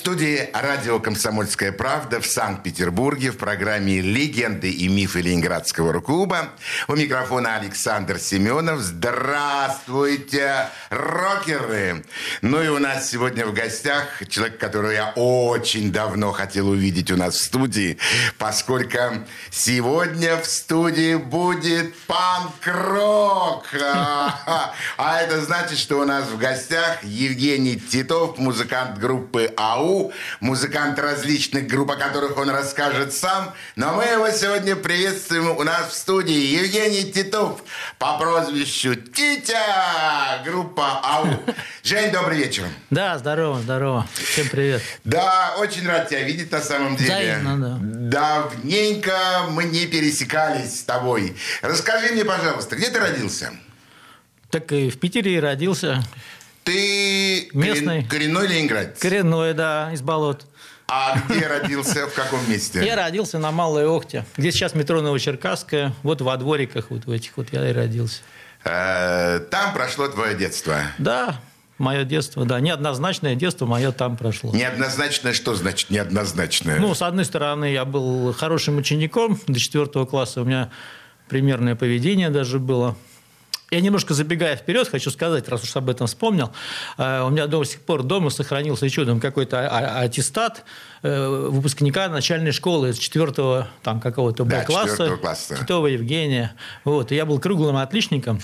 студии радио «Комсомольская правда» в Санкт-Петербурге в программе «Легенды и мифы Ленинградского рок-клуба». У микрофона Александр Семенов. Здравствуйте, рокеры! Ну и у нас сегодня в гостях человек, которого я очень давно хотел увидеть у нас в студии, поскольку сегодня в студии будет панк-рок. А это значит, что у нас в гостях Евгений Титов, музыкант группы АУ, музыкант различных групп, о которых он расскажет сам. Но мы его сегодня приветствуем у нас в студии. Евгений Титов по прозвищу Титя, группа АУ. Жень, добрый вечер. Да, здорово, здорово. Всем привет. Да, очень рад тебя видеть на самом деле. Взаимно, да. Давненько мы не пересекались с тобой. Расскажи мне, пожалуйста, где ты родился? Так и в Питере и родился. Ты Местный. коренной ленинград? Коренной, да, из болот. А где родился, в каком месте? Я родился на Малой Охте, где сейчас метро Новочеркасская, вот во двориках вот в этих вот я и родился. Э, там прошло твое детство? Да, мое детство, да. Неоднозначное детство мое там прошло. Неоднозначное что значит неоднозначное? Ну, с одной стороны, я был хорошим учеником до четвертого класса. У меня примерное поведение даже было. Я немножко забегая вперед, хочу сказать, раз уж об этом вспомнил, э, у меня до сих пор дома сохранился чудом какой-то а, а, аттестат э, выпускника начальной школы из четвертого там какого-то Б-класса, класса. Титова Евгения. Вот. И я был круглым отличником.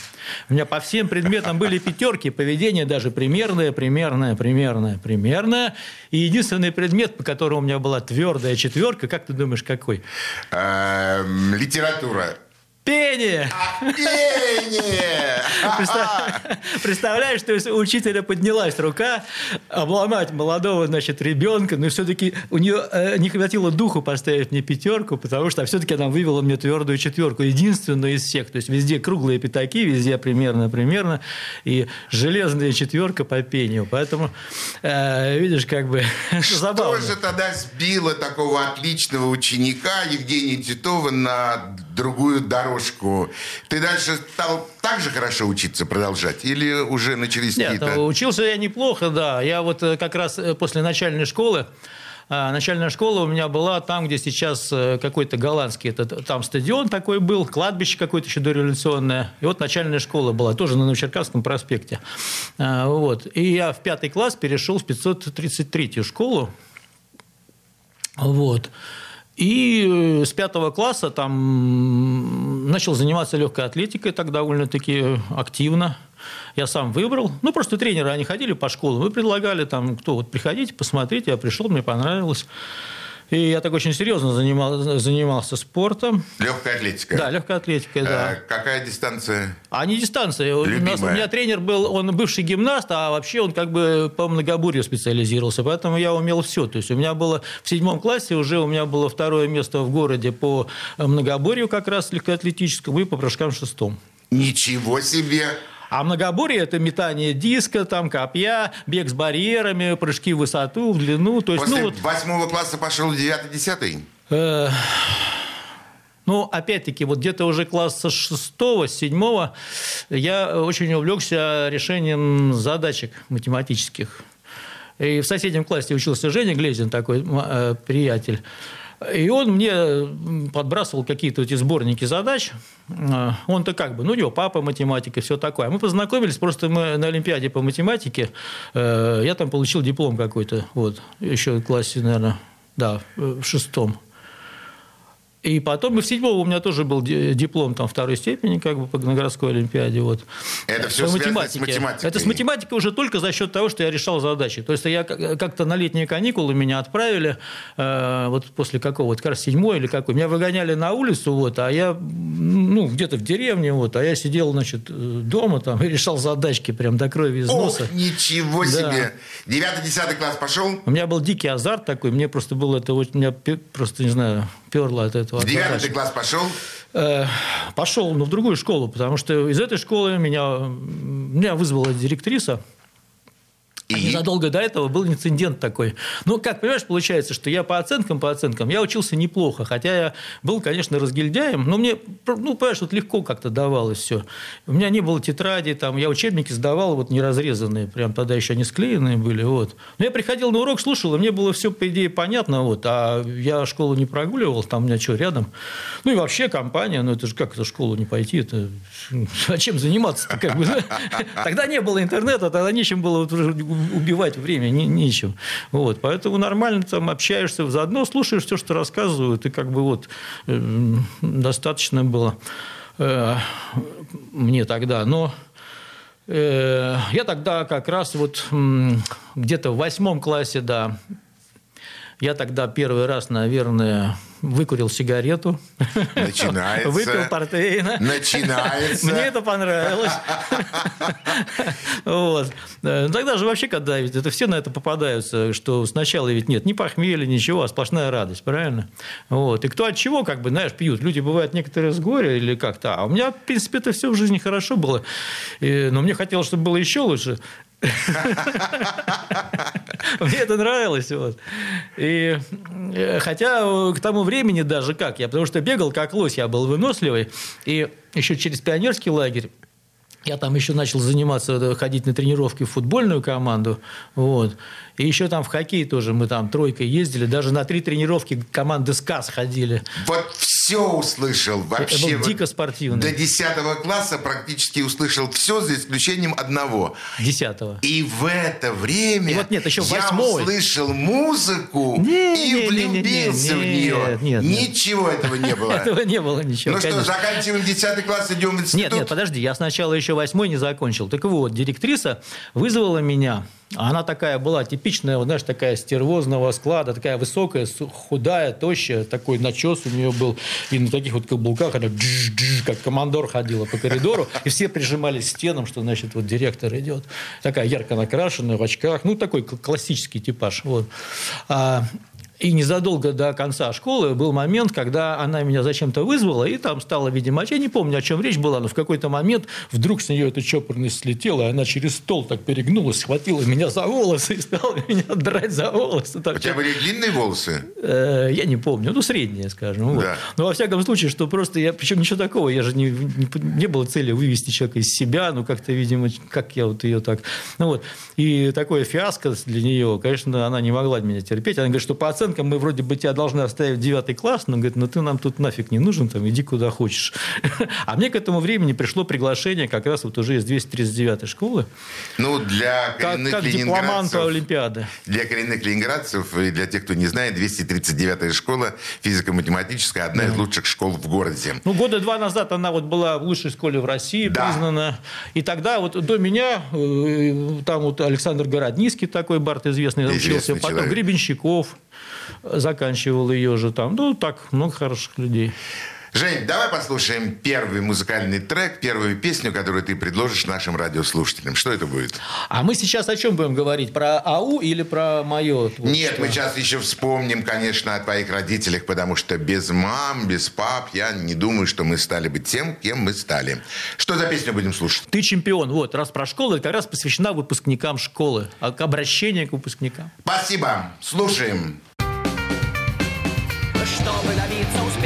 У меня по всем предметам были пятерки, поведение даже примерное, примерное, примерное, примерное. И единственный предмет, по которому у меня была твердая четверка, как ты думаешь, какой? Эм, литература. Пение! А, пение! Представляешь, что если у учителя поднялась рука обломать молодого, значит, ребенка, но все-таки у нее э, не хватило духу поставить мне пятерку, потому что все-таки она вывела мне твердую четверку, единственную из всех. То есть везде круглые пятаки, везде примерно, примерно, и железная четверка по пению. Поэтому, э, видишь, как бы забавно. Что же тогда сбило такого отличного ученика Евгения Титова на другую дорожку. Ты дальше стал так же хорошо учиться продолжать? Или уже начались Нет, какие-то... учился я неплохо, да. Я вот э, как раз э, после начальной школы а, Начальная школа у меня была там, где сейчас э, какой-то голландский, это, там стадион такой был, кладбище какое-то еще дореволюционное. И вот начальная школа была, тоже на Новочеркасском проспекте. А, вот. И я в пятый класс перешел в 533-ю школу. Вот. И э, с пятого класса там начал заниматься легкой атлетикой так довольно-таки активно. Я сам выбрал. Ну, просто тренеры, они ходили по школам и предлагали там, кто вот приходите, посмотрите. Я пришел, мне понравилось. И я так очень серьезно занимал, занимался спортом. Легкая атлетика. Да, легкая атлетика, да. А какая дистанция? А не дистанция. У, нас, у меня тренер был, он бывший гимнаст, а вообще он как бы по многобурью специализировался, поэтому я умел все. То есть у меня было в седьмом классе уже у меня было второе место в городе по многоборью как раз легкоатлетическому и по прыжкам шестом. Ничего себе! А многоборье – это метание диска, там, копья, бег с барьерами, прыжки в высоту, в длину. То есть, После ну, вот, восьмого класса пошел девятый-десятый? Э, ну, опять-таки, вот где-то уже класса шестого, седьмого я очень увлекся решением задачек математических. И в соседнем классе учился Женя Глезин, такой э, приятель. И он мне подбрасывал какие-то эти сборники задач. А, он-то как бы, ну, у него папа математик и все такое. Мы познакомились, просто мы на Олимпиаде по математике, э, я там получил диплом какой-то, вот, еще в классе, наверное, да, в шестом. И потом, и в седьмом у меня тоже был диплом там, второй степени, как бы, по, на городской олимпиаде. Вот. Это все связано с математикой? Это с математикой уже только за счет того, что я решал задачи. То есть, я как-то на летние каникулы меня отправили, э, вот после какого, вот как раз седьмой или какой, меня выгоняли на улицу, вот, а я, ну, где-то в деревне, вот, а я сидел, значит, дома там и решал задачки прям до крови из носа. Ох, ничего да. себе! Девятый-десятый класс пошел? У меня был дикий азарт такой, мне просто было это, вот, меня просто, не знаю, перло от этого. В девятый класс пошел? Э, пошел ну, в другую школу, потому что из этой школы меня, меня вызвала директриса и незадолго до этого был инцидент такой. Ну, как, понимаешь, получается, что я по оценкам, по оценкам, я учился неплохо, хотя я был, конечно, разгильдяем, но мне, ну, понимаешь, вот легко как-то давалось все. У меня не было тетради, там, я учебники сдавал вот не разрезанные, прям тогда еще не склеенные были, вот. Но я приходил на урок, слушал, и мне было все, по идее, понятно, вот, а я школу не прогуливал, там у меня что, рядом. Ну, и вообще компания, ну, это же как это школу не пойти, это... А чем заниматься-то, как бы? Тогда не было интернета, тогда нечем было убивать время не, нечем. Вот, поэтому нормально там общаешься, заодно слушаешь все, что рассказывают, и как бы вот э, достаточно было э, мне тогда. Но э, я тогда как раз вот где-то в восьмом классе, да, я тогда первый раз, наверное, выкурил сигарету. Начинается. Выпил портвейна. Начинается. Мне это понравилось. Вот. Тогда же вообще, когда ведь это все на это попадаются, что сначала ведь нет ни похмелья, ничего, а сплошная радость, правильно? Вот. И кто от чего, как бы, знаешь, пьют. Люди бывают некоторые с горя или как-то. А у меня, в принципе, это все в жизни хорошо было. Но мне хотелось, чтобы было еще лучше. Мне это нравилось. Вот. И, э, хотя к тому времени даже как я, потому что бегал как лось, я был выносливый. И еще через пионерский лагерь я там еще начал заниматься, э, ходить на тренировки в футбольную команду. Вот. И еще там в хоккей тоже мы там тройкой ездили. Даже на три тренировки команды СКАС ходили. Вот все услышал. Вообще. Это был дико спортивный. До 10 класса практически услышал все, за исключением одного. 10 И в это время и вот нет, еще я услышал музыку не, и не, влюбился не, не, не, в нее. Нет, нет, ничего этого не было. Этого не было ничего. Ну что, заканчиваем 10 класс, идем в институт? Нет, нет, подожди, я сначала еще восьмой не закончил. Так вот, директриса вызвала меня она такая была типичная, знаешь, такая стервозного склада, такая высокая, худая, тощая, такой начес у нее был. И на таких вот каблуках она как командор ходила по коридору, и все прижимались стенам, что, значит, вот директор идет. Такая ярко накрашенная, в очках, ну, такой классический типаж. Вот. А, и незадолго до конца школы был момент, когда она меня зачем-то вызвала, и там стала, видимо, я не помню, о чем речь была, но в какой-то момент вдруг с нее эта чопорность слетела, и она через стол так перегнулась, схватила меня за волосы и стала меня драть за волосы. Так, У тебя были длинные волосы? Э, я не помню, ну, средние, скажем. Вот. Да. Но во всяком случае, что просто я, причем ничего такого, я же не, не, не было цели вывести человека из себя, ну, как-то, видимо, как я вот ее так, ну, вот. И такое фиаско для нее, конечно, она не могла меня терпеть. Она говорит, что по оценке оценкам мы вроде бы тебя должны оставить в девятый класс, но говорит, ну ты нам тут нафиг не нужен, там, иди куда хочешь. А мне к этому времени пришло приглашение как раз вот уже из 239 школы. Ну, для коренных как, как дипломанта Олимпиады. Для коренных ленинградцев и для тех, кто не знает, 239 школа физико-математическая, одна да. из лучших школ в городе. Ну, года два назад она вот была в лучшей школе в России да. признана. И тогда вот до меня, э, там вот Александр Городницкий такой, Барт известный, известный учился, человек. потом Гребенщиков, заканчивал ее же там. Ну, так, много хороших людей. Жень, давай послушаем первый музыкальный трек, первую песню, которую ты предложишь нашим радиослушателям. Что это будет? А мы сейчас о чем будем говорить? Про АУ или про мое творчество? Нет, мы сейчас еще вспомним, конечно, о твоих родителях, потому что без мам, без пап я не думаю, что мы стали бы тем, кем мы стали. Что за песню будем слушать? Ты чемпион. Вот, раз про школу, это как раз посвящена выпускникам школы, а к обращению к выпускникам. Спасибо. Слушаем. so.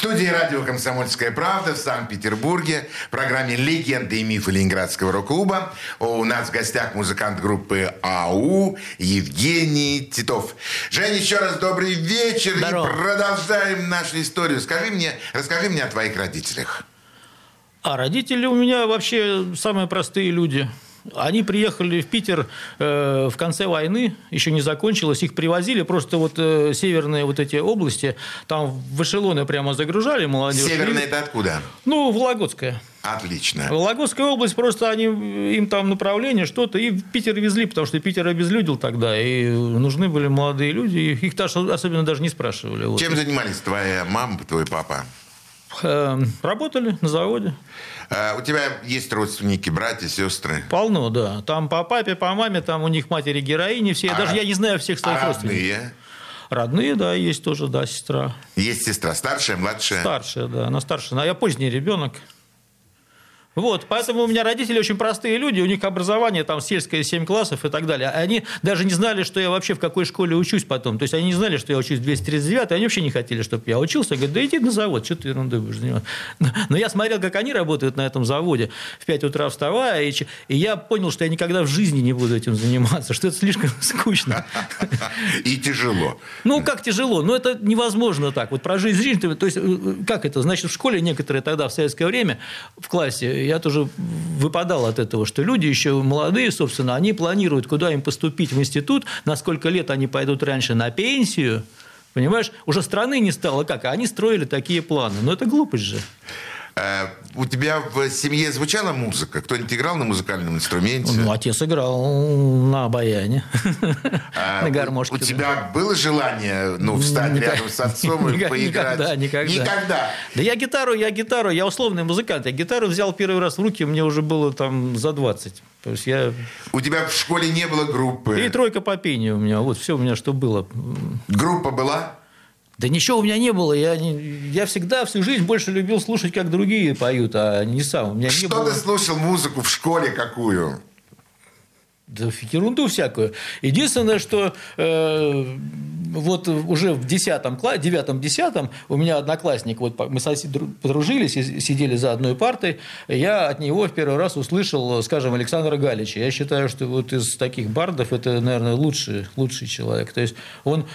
Студии радио «Комсомольская правда» в Санкт-Петербурге в программе «Легенды и мифы Ленинградского рок-клуба». У нас в гостях музыкант группы АУ Евгений Титов. Женя, еще раз добрый вечер. Здорово. И продолжаем нашу историю. Скажи мне, расскажи мне о твоих родителях. А родители у меня вообще самые простые люди. Они приехали в Питер э, в конце войны, еще не закончилось, их привозили, просто вот э, северные вот эти области, там в эшелоны прямо загружали молодежь. Северная И- это откуда? Ну, Вологодская. Отлично. Вологодская область, просто они, им там направление, что-то, и в Питер везли, потому что Питер обезлюдил тогда, и нужны были молодые люди, и их даже особенно даже не спрашивали. вот. Чем занимались твоя мама, твой папа? Э, Работали на заводе. А, у тебя есть родственники, братья, сестры? Полно, да. Там по папе, по маме, там у них матери героини все. А Даже я не знаю всех своих А родственников. родные? Родные, да, есть тоже, да, сестра. Есть сестра старшая, младшая? Старшая, да, она старшая. А я поздний ребенок. Вот, поэтому у меня родители очень простые люди, у них образование там сельское 7 классов и так далее. Они даже не знали, что я вообще в какой школе учусь потом. То есть они не знали, что я учусь в 239, они вообще не хотели, чтобы я учился. Я говорю, да иди на завод, что ты ерундой будешь заниматься. Но я смотрел, как они работают на этом заводе, в 5 утра вставая, и, и я понял, что я никогда в жизни не буду этим заниматься, что это слишком скучно. И тяжело. Ну, как тяжело, но это невозможно так. Вот прожить жизнь, то есть, э, как это, значит, в школе некоторые тогда, в советское время, в классе, я тоже выпадал от этого, что люди еще молодые, собственно, они планируют, куда им поступить в институт, на сколько лет они пойдут раньше на пенсию, Понимаешь, уже страны не стало как, а они строили такие планы. Но это глупость же. Э, У тебя в семье звучала музыка? Кто-нибудь играл на музыкальном инструменте? Ну, отец играл на баяне, А на гармошке. У тебя было желание ну, встать рядом с отцом и поиграть? Никогда, никогда. Никогда. Да я гитару, я гитару, я условный музыкант. Я гитару взял первый раз в руки, мне уже было там за 20. То есть я... У тебя в школе не было группы? И тройка по пению у меня. Вот все у меня что было. Группа была? Да ничего у меня не было. Я, не- я всегда всю жизнь больше любил слушать, как другие поют, а не сам. У меня не Что было... ты слушал музыку в школе какую? Да ерунду всякую. Единственное, что э, вот уже в 10 классе, 9-10 у меня одноклассник, вот мы сосед- дру- подружились сидели за одной партой, я от него в первый раз услышал, скажем, Александра Галича. Я считаю, что вот из таких бардов это, наверное, лучший, лучший человек. То есть он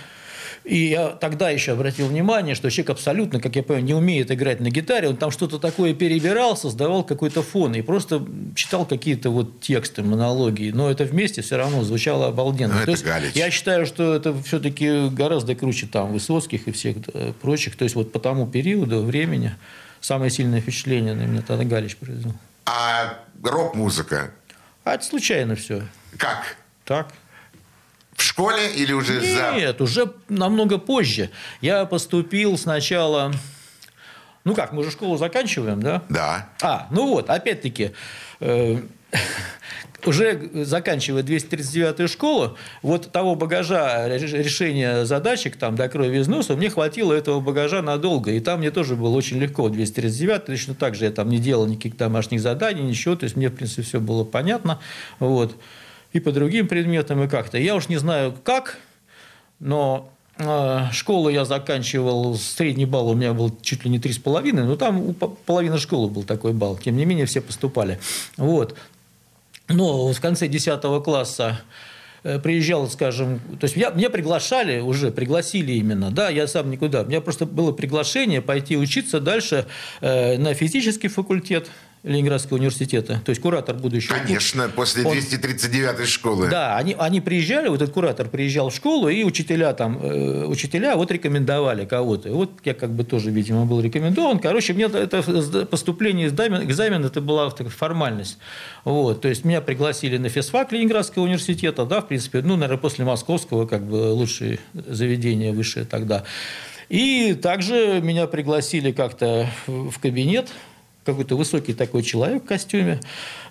и я тогда еще обратил внимание, что человек абсолютно, как я понимаю, не умеет играть на гитаре. Он там что-то такое перебирал, создавал какой-то фон и просто читал какие-то вот тексты, монологи. Но это вместе все равно звучало обалденно. Ну, То это есть Галич. я считаю, что это все-таки гораздо круче там Высоцких и всех прочих. То есть вот по тому периоду времени самое сильное впечатление на меня тогда Галич произвел. А рок-музыка? А это случайно все. Как? Так. В школе или уже за... Нет, уже намного позже. Я поступил сначала... Ну как, мы же школу заканчиваем, да? Да. А, ну вот, опять-таки, э, уже заканчивая 239-ю школу, вот того багажа реш- решения задачек там до крови из носа, мне хватило этого багажа надолго. И там мне тоже было очень легко. 239 точно так же я там не делал никаких домашних заданий, ничего. То есть мне, в принципе, все было понятно. Вот. И по другим предметам, и как-то. Я уж не знаю, как, но э, школу я заканчивал, средний балл у меня был чуть ли не 3,5, но там у по- половины школы был такой балл. Тем не менее, все поступали. Вот. Но в конце 10 класса э, приезжал, скажем, то есть меня, меня приглашали уже, пригласили именно, да, я сам никуда. У меня просто было приглашение пойти учиться дальше э, на физический факультет Ленинградского университета, то есть куратор будущего. Конечно, после Он- 239 школы. Да, они, они приезжали, вот этот куратор приезжал в школу, и учителя там, э, учителя вот рекомендовали кого-то. И вот я как бы тоже, видимо, был рекомендован. Короче, мне это поступление, экзамен, экзамен это была такая формальность. Вот, то есть меня пригласили на физфак Ленинградского университета, да, в принципе, ну, наверное, после московского, как бы лучшее заведение высшее тогда. И также меня пригласили как-то в кабинет какой-то высокий такой человек в костюме.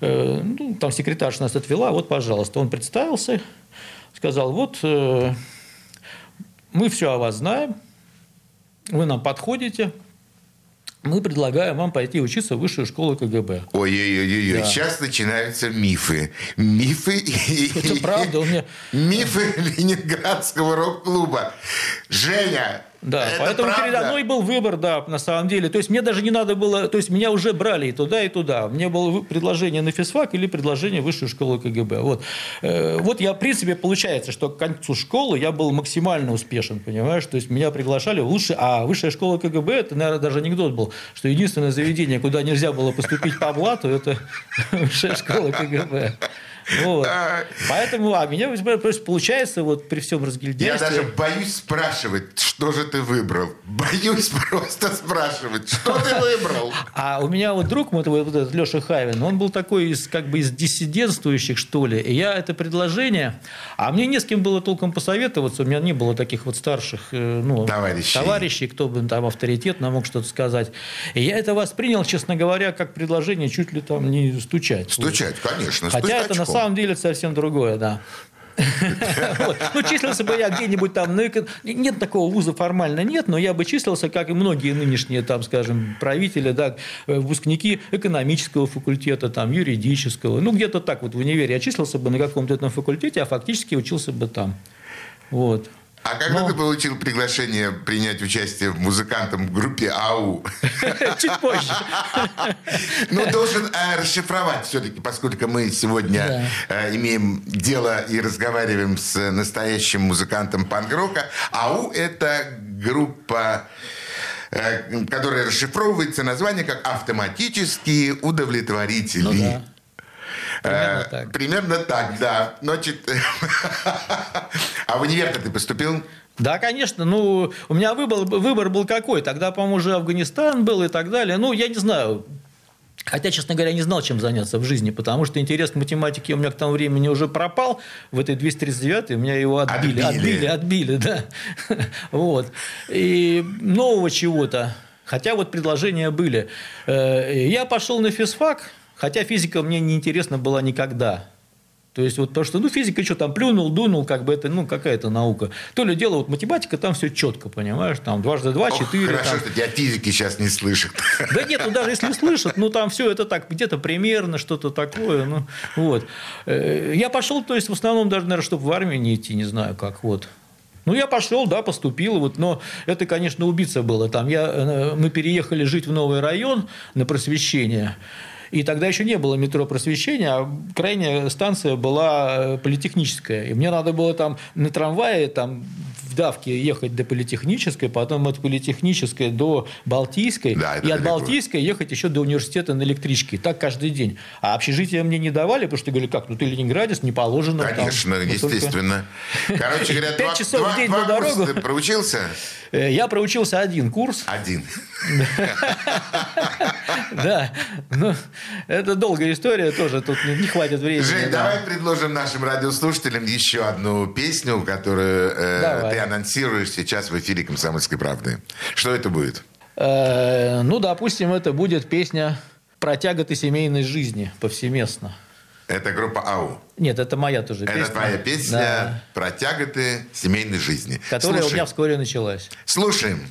Э, ну, там секретарша нас отвела, вот, пожалуйста. Он представился, сказал, вот, э, мы все о вас знаем, вы нам подходите, мы предлагаем вам пойти учиться в высшую школу КГБ. Ой-ой-ой, да. сейчас начинаются мифы. Мифы. Это правда, у меня... Мифы Ленинградского рок-клуба. Женя, да, это поэтому правда. передо мной был выбор, да, на самом деле. То есть мне даже не надо было, то есть меня уже брали и туда, и туда. Мне было предложение на физфак или предложение в высшую школу КГБ. Вот. Э, вот я, в принципе, получается, что к концу школы я был максимально успешен, понимаешь? То есть меня приглашали в лучшие, а высшая школа КГБ, это, наверное, даже анекдот был, что единственное заведение, куда нельзя было поступить по блату, это высшая школа КГБ. Вот. Поэтому, а меня просто получается, вот при всем разгильдяйстве... Я даже боюсь спрашивать, что же ты выбрал. Боюсь просто спрашивать, что ты выбрал. А у меня вот друг, вот, этот Леша Хавин, он был такой из, как бы из диссидентствующих, что ли. И я это предложение... А мне не с кем было толком посоветоваться, у меня не было таких вот старших э, ну, товарищей. товарищей, кто бы там авторитетно мог что-то сказать. И я это воспринял, честно говоря, как предложение чуть ли там не стучать. Стучать, конечно. Хотя это на самом деле совсем другое, да. Ну, числился бы я где-нибудь там, нет такого вуза формально нет, но я бы числился, как и многие нынешние, там, скажем, правители, да, выпускники экономического факультета, там, юридического, ну, где-то так вот в универе я числился бы на каком-то этом факультете, а фактически учился бы там. Вот. А когда Но... ты получил приглашение принять участие в музыкантом в группе АУ? Чуть позже. Ну, должен э, расшифровать все-таки, поскольку мы сегодня э, имеем дело и разговариваем с настоящим музыкантом панк-рока. АУ – это группа э, которая расшифровывается название как «Автоматические удовлетворители». Ну, да. Примерно э, так. Примерно так, да. Значит, а в универ ты поступил? Да, конечно. Ну, у меня выбор, выбор был какой? Тогда, по-моему, уже Афганистан был и так далее. Ну, я не знаю. Хотя, честно говоря, не знал, чем заняться в жизни, потому что интерес к математике у меня к тому времени уже пропал. В этой 239 у меня его отбили. Отбили, отбили, отбили да. Вот. И нового чего-то. Хотя вот предложения были. Э, я пошел на физфак, Хотя физика мне не интересна была никогда. То есть, вот потому что, ну, физика что там, плюнул, дунул, как бы это, ну, какая-то наука. То ли дело, вот математика, там все четко, понимаешь, там дважды два, четыре. Хорошо, там... что тебя физики сейчас не слышат. Да нет, ну, даже если слышат, ну, там все это так, где-то примерно, что-то такое, ну, вот. Э, я пошел, то есть, в основном даже, наверное, чтобы в армию не идти, не знаю как, вот. Ну, я пошел, да, поступил, вот, но это, конечно, убийца было. Там я, э, мы переехали жить в новый район на просвещение. И тогда еще не было метро просвещения, а крайняя станция была э, политехническая. И мне надо было там на трамвае там, в давке ехать до политехнической, потом от политехнической до Балтийской, да, и от далеко. Балтийской ехать еще до университета на электричке. Так каждый день. А общежитие мне не давали, потому что говорили, как, ну ты ленинградец, не положено. Конечно, там, естественно. Только... Короче говоря, Пять часов в день на дорогу. Ты проучился? Э, я проучился один курс. Один. Да. Ну, это долгая история тоже, тут не хватит времени. Жень, давай предложим нашим радиослушателям еще одну песню, которую э, ты анонсируешь сейчас в эфире «Комсомольской правды». Что это будет? Э, ну, допустим, это будет песня про тяготы семейной жизни повсеместно. Это группа АУ. Нет, это моя тоже песня. Это твоя песня да. про тяготы семейной жизни. Которая Слушаем. у меня вскоре началась. Слушаем.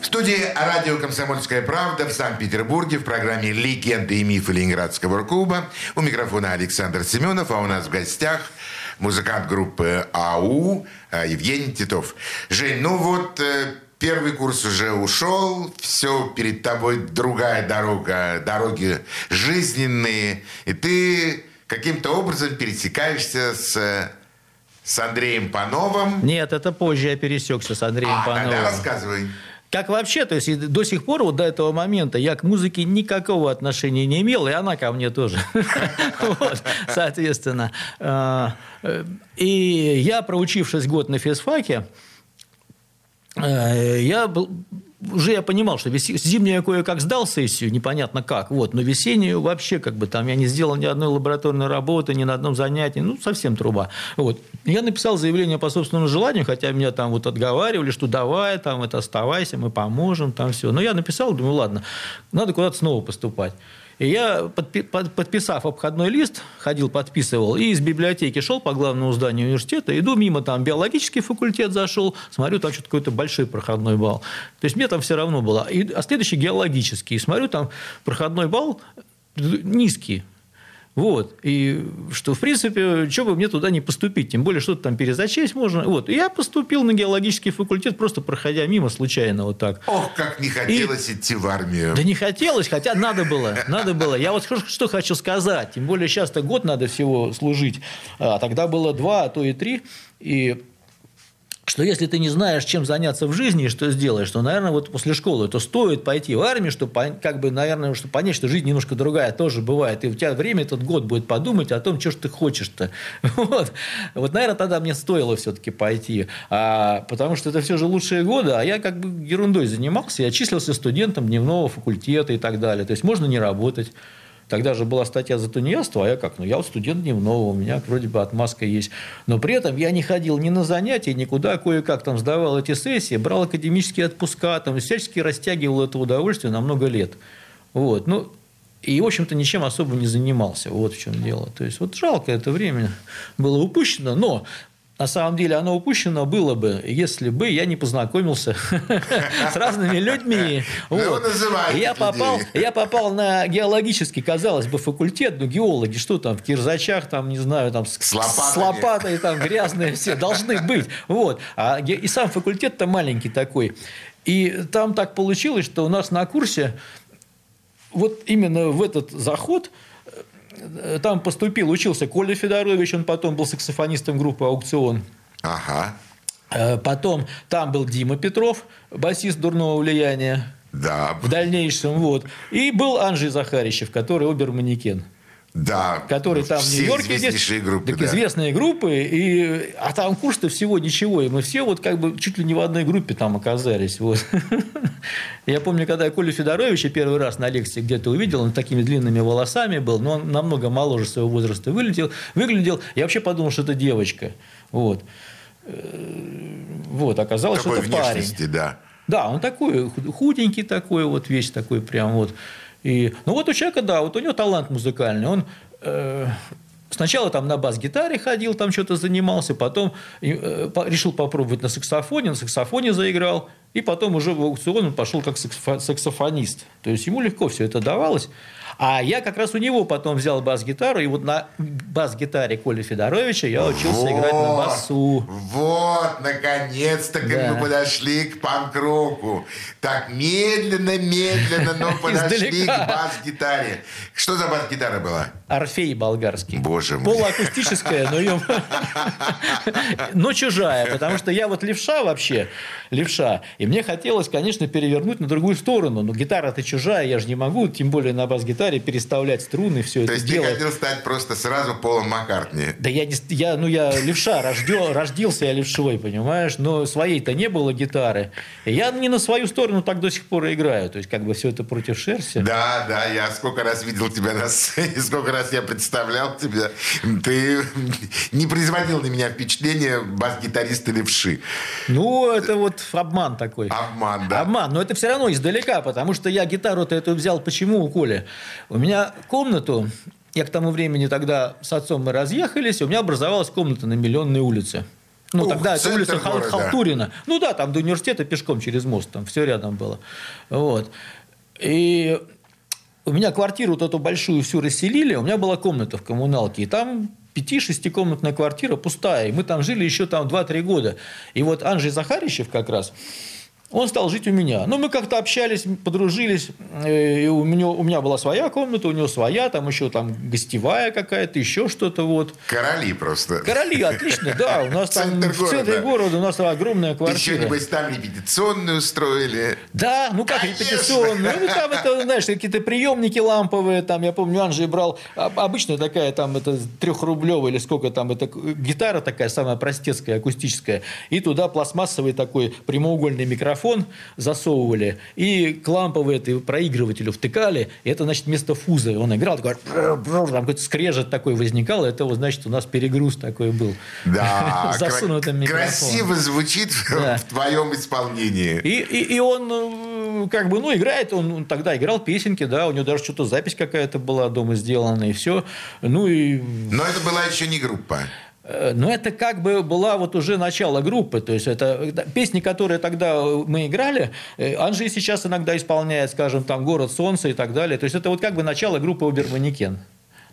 В студии радио «Комсомольская правда» в Санкт-Петербурге в программе «Легенды и мифы Ленинградского рок-клуба». У микрофона Александр Семенов, а у нас в гостях музыкант группы АУ э, Евгений Титов. Жень, ну вот э, первый курс уже ушел, все перед тобой другая дорога, дороги жизненные, и ты каким-то образом пересекаешься с, с Андреем Пановым. Нет, это позже я пересекся с Андреем а, Пановым. тогда рассказывай. Как вообще, то есть до сих пор, вот до этого момента, я к музыке никакого отношения не имел, и она ко мне тоже. Соответственно. А, э, И я, проучившись год на физфаке, э, я был, уже я понимал, что вес- зимнюю кое-как сдал сессию, непонятно как, вот, но весеннюю вообще как бы там я не сделал ни одной лабораторной работы, ни на одном занятии, ну, совсем труба. Вот. Я написал заявление по собственному желанию, хотя меня там вот отговаривали, что давай, там, это оставайся, мы поможем, там все. Но я написал, думаю, ладно, надо куда-то снова поступать. И я, подпи- под- подписав обходной лист, ходил, подписывал, и из библиотеки шел по главному зданию университета, иду мимо, там биологический факультет зашел, смотрю, там что-то какой-то большой проходной балл. То есть мне там все равно было. И, а следующий геологический. И смотрю, там проходной балл низкий. Вот. И что, в принципе, что бы мне туда не поступить, тем более что-то там перезачесть можно. Вот. И я поступил на геологический факультет, просто проходя мимо случайно вот так. Ох, как не хотелось идти в армию. Да не хотелось, хотя надо было, надо было. Я вот что хочу сказать, тем более сейчас-то год надо всего служить, а тогда было два, а то и три, и что если ты не знаешь, чем заняться в жизни и что сделаешь, то, наверное, вот после школы, то стоит пойти в армию, чтобы, как бы, наверное, чтобы понять, что жизнь немножко другая тоже бывает. И у тебя время этот год будет подумать о том, что ж ты хочешь-то. Вот. вот, наверное, тогда мне стоило все-таки пойти. А, потому что это все же лучшие годы, а я как бы ерундой занимался. Я числился студентом дневного факультета и так далее. То есть можно не работать. Тогда же была статья за тунеядство, а я как? Ну, я вот студент дневного, у меня вроде бы отмазка есть. Но при этом я не ходил ни на занятия, никуда, кое-как там сдавал эти сессии, брал академические отпуска, там, всячески растягивал это удовольствие на много лет. Вот. Ну, и, в общем-то, ничем особо не занимался. Вот в чем дело. То есть, вот жалко это время было упущено, но на самом деле оно упущено было бы, если бы я не познакомился с разными людьми. Ну, я попал, я попал на геологический, казалось бы, факультет, ну, геологи, что там, в кирзачах, там, не знаю, там, с, лопатой, там, грязные все, должны быть, вот. А и сам факультет-то маленький такой. И там так получилось, что у нас на курсе вот именно в этот заход там поступил, учился Коля Федорович, он потом был саксофонистом группы «Аукцион». Ага. Э, Потом там был Дима Петров, басист «Дурного влияния» Да, в дальнейшем. Вот. И был Анжей Захарищев, который обер-манекен. Да. Который там в Нью-Йорке известнейшие группы, Так да. известные группы. И, а там курс-то всего ничего. И мы все вот как бы чуть ли не в одной группе там оказались. Вот. Я помню, когда я Колю Федоровича первый раз на лекции где-то увидел, он такими длинными волосами был, но он намного моложе своего возраста выглядел. выглядел. Я вообще подумал, что это девочка. Вот. Э, Вот, оказалось, Такой что это парень. да. Да, он такой худ- худенький такой, вот весь такой прям вот. И, ну вот у человека, да, вот у него талант музыкальный. Он э, сначала там на бас-гитаре ходил, там что-то занимался, потом э, решил попробовать на саксофоне, на саксофоне заиграл, и потом уже в аукцион он пошел как саксофо- саксофонист. То есть ему легко все это давалось. А я как раз у него потом взял бас-гитару, и вот на бас-гитаре Коли Федоровича я учился играть на Вот, басу. Вот, наконец-то Да. мы подошли к панк-року. Так, медленно, медленно, но подошли к бас-гитаре. Что за бас-гитара была? Орфей болгарский. Боже мой. Полуакустическая, но ее... Но чужая, потому что я вот левша вообще, левша, и мне хотелось, конечно, перевернуть на другую сторону, но гитара-то чужая, я же не могу, тем более на бас-гитаре, переставлять струны, все То это есть ты хотел стать просто сразу Полом Маккартни. Да я, не, я, ну, я левша, рождел, родился я левшой, понимаешь, но своей-то не было гитары. Я не на свою сторону так до сих пор играю, то есть как бы все это против шерсти. Да, да, я сколько раз видел тебя на сцене, сколько раз я представлял тебя. Ты не производил на меня впечатление бас-гитариста левши. Ну, это вот обман такой. Обман, да. Обман, но это все равно издалека, потому что я гитару-то эту взял почему у Коли? У меня комнату я к тому времени тогда с отцом мы разъехались, у меня образовалась комната на Миллионной улице. Ну, Ух, тогда это улица Хал-. Халтурина. Ну да, там до университета пешком через мост, там все рядом было. Вот. И у меня квартиру вот эту большую всю расселили, у меня была комната в коммуналке, и там пяти-шестикомнатная квартира пустая, и мы там жили еще там 2-3 года. И вот Анжей Захарищев как раз, он стал жить у меня. Ну, мы как-то общались, подружились. э, И у, меня, у меня была своя комната, у него своя, там еще там гостевая какая-то, еще что-то вот. Короли просто. Короли, отлично, да. У нас там Центр в центре города. у нас огромная квартира. небось, там репетиционную устроили. Да, ну как Конечно. репетиционную. Ну, там это, знаешь, какие-то приемники ламповые. Там, я помню, Анжей брал а, обычная такая, там, это трехрублевая или сколько там, это гитара такая самая простецкая, акустическая. И туда пластмассовый такой прямоугольный микрофон засовывали. И к ламповой этой проигрывателю втыкали. И это, значит, вместо фуза. Он играл, такой, там какой-то скрежет такой возникал. Это, вот, значит, у нас перегруз такой был. Да, микрофоне. красиво звучит в- Да. в твоем исполнении. И, и, и он э, как бы, ну, играет, он он тогда играл песенки, да, у него даже что-то запись какая-то была дома сделана, и все. Ну, и Но это была еще не группа. Э, Но это как бы была вот уже начало группы. То есть это песни, которые тогда мы играли, э, Анжей сейчас иногда исполняет, скажем, там «Город солнца» и так далее. То есть это вот как бы начало группы «Оберманекен»,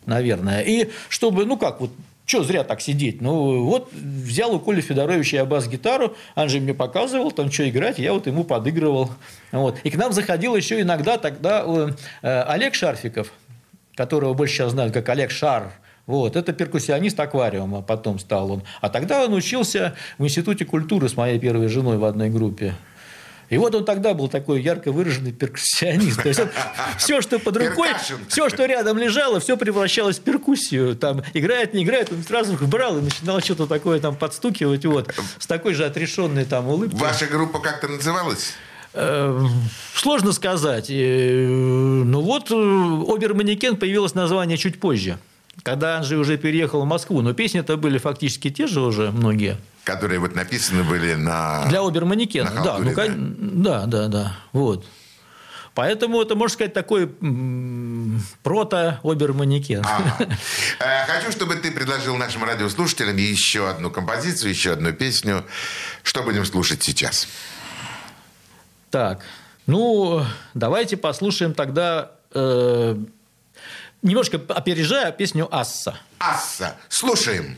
наверное. И чтобы, ну как, вот что зря так сидеть? Ну, вот взял у Коли Федоровича я бас-гитару, Анжей мне показывал, там, что играть, я вот ему подыгрывал. Вот. И к нам заходил еще иногда тогда э, э, Олег Шарфиков, которого больше сейчас знают как Олег Шар. Вот, это перкуссионист аквариума, потом стал он. А тогда он учился в Институте культуры с моей первой женой в одной группе. И вот он тогда был такой ярко выраженный перкуссионист. То есть он все, что под рукой, Перкашен. все, что рядом лежало, все превращалось в перкуссию. Там играет, не играет, он сразу их брал и начинал что-то такое там подстукивать. Вот, с такой же отрешенной там улыбкой. Ваша группа как-то называлась? Э, Сложно сказать. Э, Ну вот, э, Оберманекен появилось название чуть позже. Когда Анжей уже переехал в Москву. Но песни-то были фактически те же уже многие. Которые вот написаны были на... Для Оберманекена. На Да, халтуре, ну, кон- да, да, да. Вот. Поэтому это, можно сказать, такой прото-оберманекен. Ага. Э, Хочу, чтобы ты предложил нашим радиослушателям еще одну композицию, еще одну песню. Что будем слушать сейчас? Так, ну, давайте послушаем тогда, э, немножко опережая песню «Асса». Асса. Слушаем.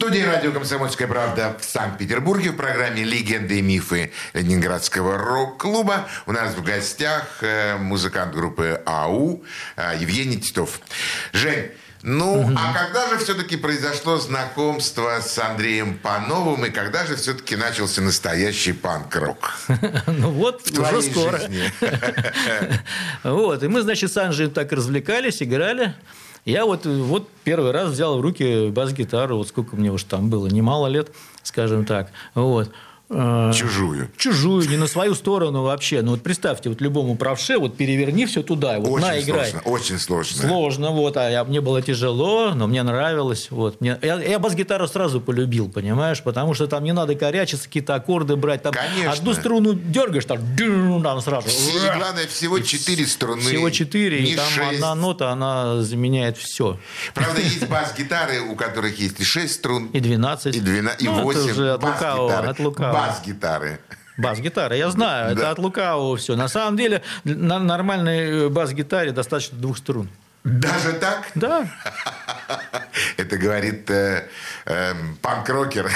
Студии радио «Комсомольская правда» в Санкт-Петербурге в программе «Легенды и мифы Ленинградского рок-клуба» у нас в гостях э, музыкант группы АУ э, Евгений Титов. Жень, ну, угу. а когда же все-таки произошло знакомство с Андреем Пановым, и когда же все-таки начался настоящий панк-рок? Ну вот, уже скоро. Вот, и мы, значит, с Анжей так развлекались, играли. Я вот, вот первый раз взял в руки бас-гитару, вот сколько мне уж там было, немало лет, скажем так. Вот. Э, чужую. Чужую, не на свою сторону вообще. Ну вот представьте, вот любому правше, вот переверни все туда, вот очень на, играй. Сложно, очень сложно. Сложно, вот, а я, мне было тяжело, но мне нравилось. Вот. Мне, я, я бас-гитару сразу полюбил, понимаешь, потому что там не надо корячиться, какие-то аккорды брать. Там Конечно. одну струну дергаешь, там, там сразу. И главное, всего четыре струны. Всего четыре, и там 6. одна нота, она заменяет все. Правда, есть бас-гитары, у которых есть и шесть струн. И двенадцать. И, 12, и ну, 8. Это уже от лукавого, от лукавого бас-гитары. Бас-гитара, я знаю, это от лукавого все. На самом деле, на нормальной бас-гитаре достаточно двух струн. Даже так? Да. Это говорит э, э, панк-рокер.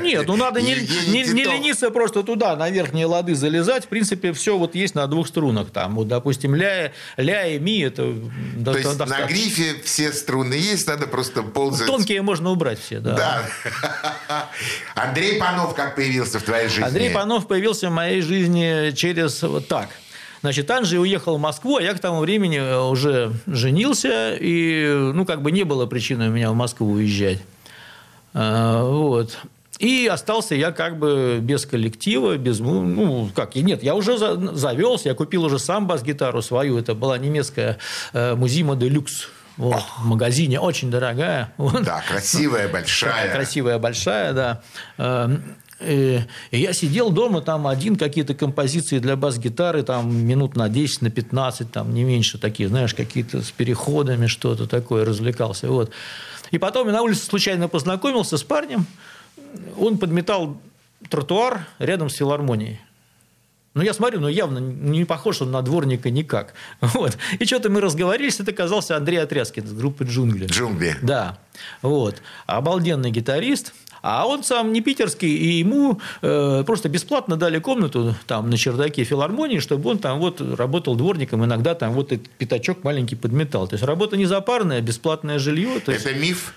Нет, ну надо не, не, не лениться просто туда, на верхние лады залезать. В принципе, все вот есть на двух струнах. Там, вот, допустим, ля, ля и ми. Это То до, есть достаточно. на грифе все струны есть, надо просто ползать. Тонкие можно убрать все, да. Да. Андрей Панов как появился в твоей жизни? Андрей Панов появился в моей жизни через вот так – Значит, Анжи уехал в Москву, а я к тому времени э, уже женился, и, ну, как бы не было причины у меня в Москву уезжать. А, вот. И остался я как бы без коллектива, без, ну, как, нет, я уже завелся, я купил уже сам бас-гитару свою, это была немецкая э, Музима де Люкс, вот, в магазине, очень дорогая. Да, красивая, большая. Красивая, большая, да. И я сидел дома, там один какие-то композиции для бас-гитары, там минут на 10, на 15, там не меньше такие, знаешь, какие-то с переходами, что-то такое, развлекался. Вот. И потом я на улице случайно познакомился с парнем, он подметал тротуар рядом с филармонией. Ну, я смотрю, ну, явно не похож он на дворника никак. Вот. И что-то мы разговорились, это оказался Андрей Отряскин из группы «Джунгли». «Джунгли». Да. Вот. Обалденный гитарист – а он сам не питерский, и ему э, просто бесплатно дали комнату там на чердаке филармонии, чтобы он там вот работал дворником, иногда там вот этот пятачок маленький подметал. То есть работа не запарная, бесплатное жилье. Это есть... миф?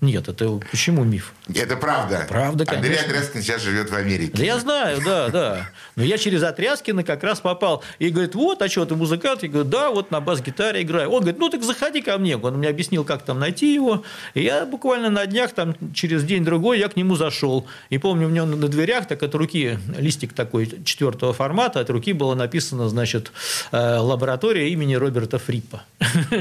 Нет, это почему миф? Это правда. Правда, конечно. Андрей Отряскин сейчас живет в Америке. Да я знаю, да, да. Но я через Отряскина как раз попал. И говорит, вот, а что, ты музыкант? Я говорю, да, вот на бас-гитаре играю. Он говорит, ну так заходи ко мне. Он мне объяснил, как там найти его. И я буквально на днях, там, через день-другой, я к нему зашел. И помню, у него на дверях так от руки листик такой четвертого формата, от руки было написано, значит, э, лаборатория имени Роберта Фриппа.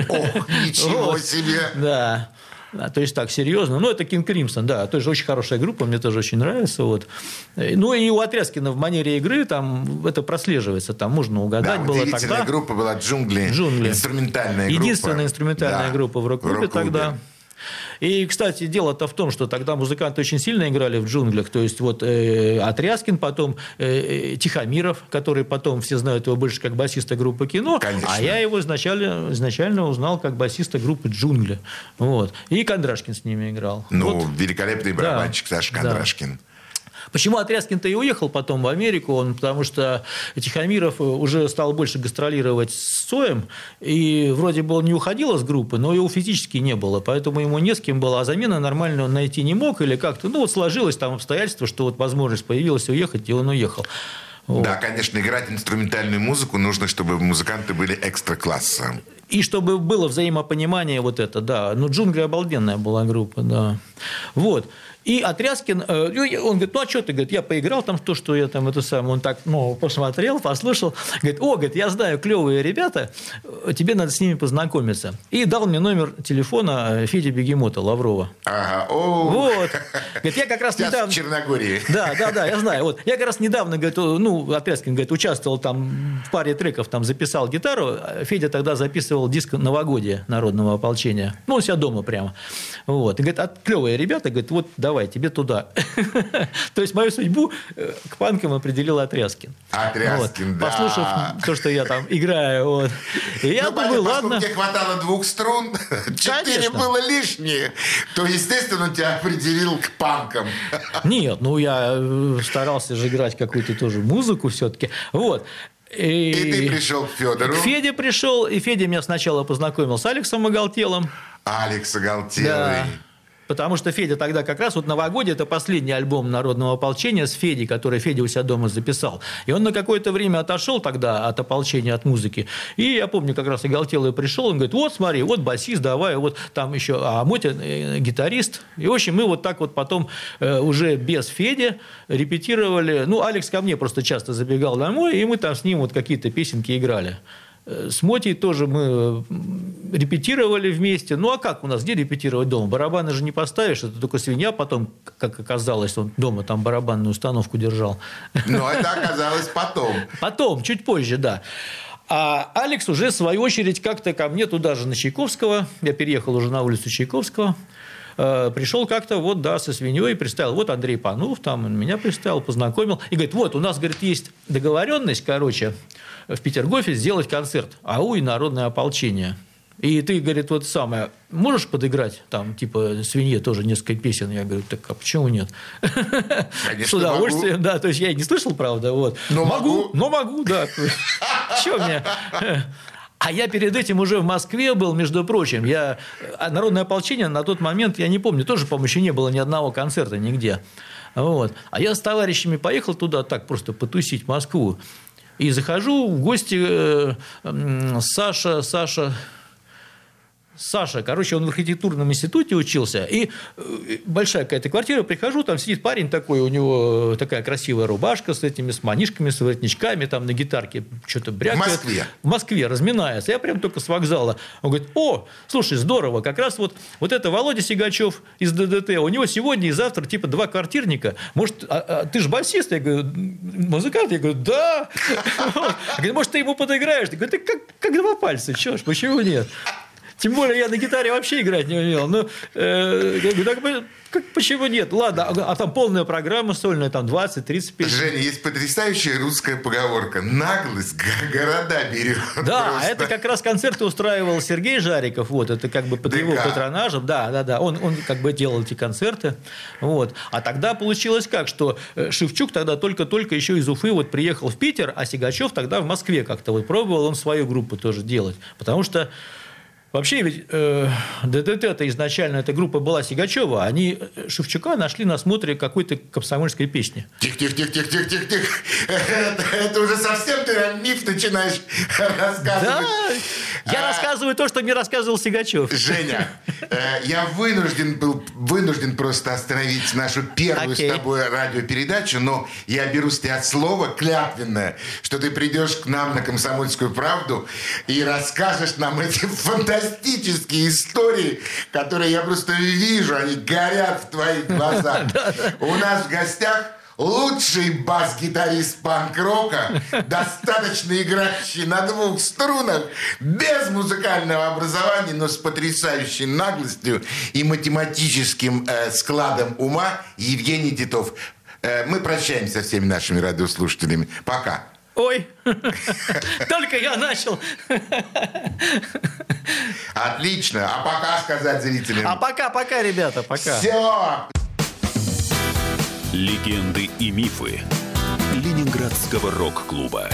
Ох, ничего себе! Да. Да, то есть так, серьезно. Ну, это King Crimson, да, тоже очень хорошая группа, мне тоже очень нравится. Вот. Ну, и у Отряскина в манере игры там это прослеживается, там можно угадать да, было тогда. группа была «Джунгли», «Джунгли». инструментальная группа. Единственная инструментальная да, группа в рок-клубе тогда. И, кстати, дело-то в том, что тогда музыканты очень сильно играли в джунглях. То есть, вот э, Отряскин, потом э, Тихомиров, который потом, все знают его больше как басиста группы «Кино», Конечно. а я его изначально, изначально узнал как басиста группы «Джунгли». Вот. И Кондрашкин с ними играл. Ну, вот. великолепный барабанщик да. Саша Кондрашкин. Да. Почему Отряскин-то и уехал потом в Америку? Он, потому что Тихомиров уже стал больше гастролировать с Соем, и вроде бы он не уходил из группы, но его физически не было, поэтому ему не с кем было, а замены нормально он найти не мог или как-то. Ну, вот сложилось там обстоятельство, что вот возможность появилась уехать, и он уехал. Вот. Да, конечно, играть инструментальную музыку нужно, чтобы музыканты были экстра класса. И чтобы было взаимопонимание вот это, да. Ну, «Джунгли» обалденная была группа, да. Вот. И Отряскин, э, он говорит, ну а что ты, говорит, я поиграл там то, что я там это самое, он так, ну, посмотрел, послушал, говорит, о, говорит, я знаю клевые ребята, тебе надо с ними познакомиться. И дал мне номер телефона Феди Бегемота Лаврова. Ага, о. Вот. Говорит, я как раз Сейчас недавно... в Черногории. Да, да, да, я знаю. Вот. Я как раз недавно, говорит, ну, Отряскин, говорит, участвовал там в паре треков, там записал гитару. Федя тогда записывал диск «Новогодие» народного ополчения. Ну, он себя дома прямо. Вот. И говорит, а клевые ребята, говорит, вот давай, тебе туда. То есть мою судьбу э, к панкам определил Отряскин. Отряскин, да. Послушав то, что я там играю. И я ну, думаю, ладно. тебе хватало двух струн, четыре было лишние, то, естественно, тебя определил к панкам. Нет, ну я э, старался же играть какую-то тоже музыку все-таки. Вот. И ты пришел к Федору. К Феде пришел, и Федя меня сначала познакомил с Алексом Оголтелом. Алекс Оголтелый. Потому что Федя тогда как раз вот «Новогодие» – это последний альбом народного ополчения с Федей, который Федя у себя дома записал. И он на какое-то время отошел тогда от ополчения, от музыки. И я помню, как раз Оголтелый пришел, он говорит, вот смотри, вот басист, давай, вот там еще, а Мотя э, гитарист. И, в общем, мы вот так вот потом э, уже без Феди репетировали. Ну, Алекс ко мне просто часто забегал домой, и мы там с ним вот какие-то песенки играли. Э, С Мотей тоже мы репетировали вместе. Ну, а как у нас, где репетировать дома? Барабаны же не поставишь, это только свинья потом, как оказалось, он дома там барабанную установку держал. Но это оказалось потом. Потом, чуть позже, да. А Алекс уже, в свою очередь, как-то ко мне туда же, на Чайковского, я переехал уже на улицу Чайковского, э, пришел как-то вот, да, со свиньей, представил, вот Андрей Панов, там он меня представил, познакомил, и говорит, вот, у нас, говорит, есть договоренность, короче, в Петергофе сделать концерт АУ и народное ополчение. И ты, говорит, вот самое, можешь подыграть там, типа, свинье тоже несколько песен? Я говорю, так а почему нет? Конечно, С удовольствием, да. То есть я не слышал, правда, вот. Но могу, могу. но могу, да. Чего мне? А я перед этим уже в Москве был, между прочим. Я... а Народное ополчение на тот момент, я не помню, тоже, по-моему, еще не было ни одного концерта нигде. Вот. А я с товарищами поехал туда так просто потусить Москву. И захожу в гости э, м, Саша, Саша, Саша, короче, он в архитектурном институте учился, и э, большая какая-то квартира, прихожу, там сидит парень такой, у него такая красивая рубашка с этими, с манишками, с воротничками, там на гитарке что-то брякает. В Москве? В Москве разминается. Я прям только с вокзала. Он говорит, о, слушай, здорово, как раз вот, вот это Володя Сигачев из ДДТ, у него сегодня и завтра типа два квартирника. Может, а- а ты же басист? Я говорю, музыкант? Я говорю, да. Говорю, может, ты ему подыграешь? Я говорю, ты как, как два пальца, чё ж, почему нет? Тем более я на гитаре вообще играть не умел. Ну, э, я говорю, так, как, почему нет? Ладно, а, а там полная программа сольная, там 20-30 песен. Женя, есть потрясающая русская поговорка. Наглость города берет. Да, а Просто. это как раз концерты устраивал Сергей Жариков, вот, это как бы под его ДК. патронажем, да, да, да, он, он как бы делал эти концерты, вот. А тогда получилось как, что э, Шевчук тогда только-только еще из Уфы вот приехал в Питер, а Сигачев тогда в Москве как-то вот пробовал он свою группу тоже делать, потому что Вообще ведь э, ДДТ-то изначально эта группа была Сигачева, они э, Шевчука нашли на смотре какой-то комсомольской песни. Тихо-тихо-тихо-тихо-тихо-тихо. Это, это уже совсем ты миф начинаешь Да, рассказывать. я А. рассказываю то, что мне рассказывал Сигачев. Женя, э, я вынужден был вынужден просто остановить нашу первую Окей. с тобой радиопередачу, но я беру с тебя слово клятвенное, что ты придешь к нам на «Комсомольскую правду» и расскажешь нам эти фантастические истории, которые я просто вижу, они горят в твоих глазах. У нас в гостях Лучший бас-гитарист панк-рока, достаточно играющий на двух струнах, без музыкального образования, но с потрясающей наглостью и математическим э, складом ума Евгений Титов. Э, мы прощаемся со всеми нашими радиослушателями. Пока. Ой, только я начал. Отлично. А пока сказать зрителям. А пока-пока, ребята, пока. Все. Легенды и мифы Ленинградского рок-клуба.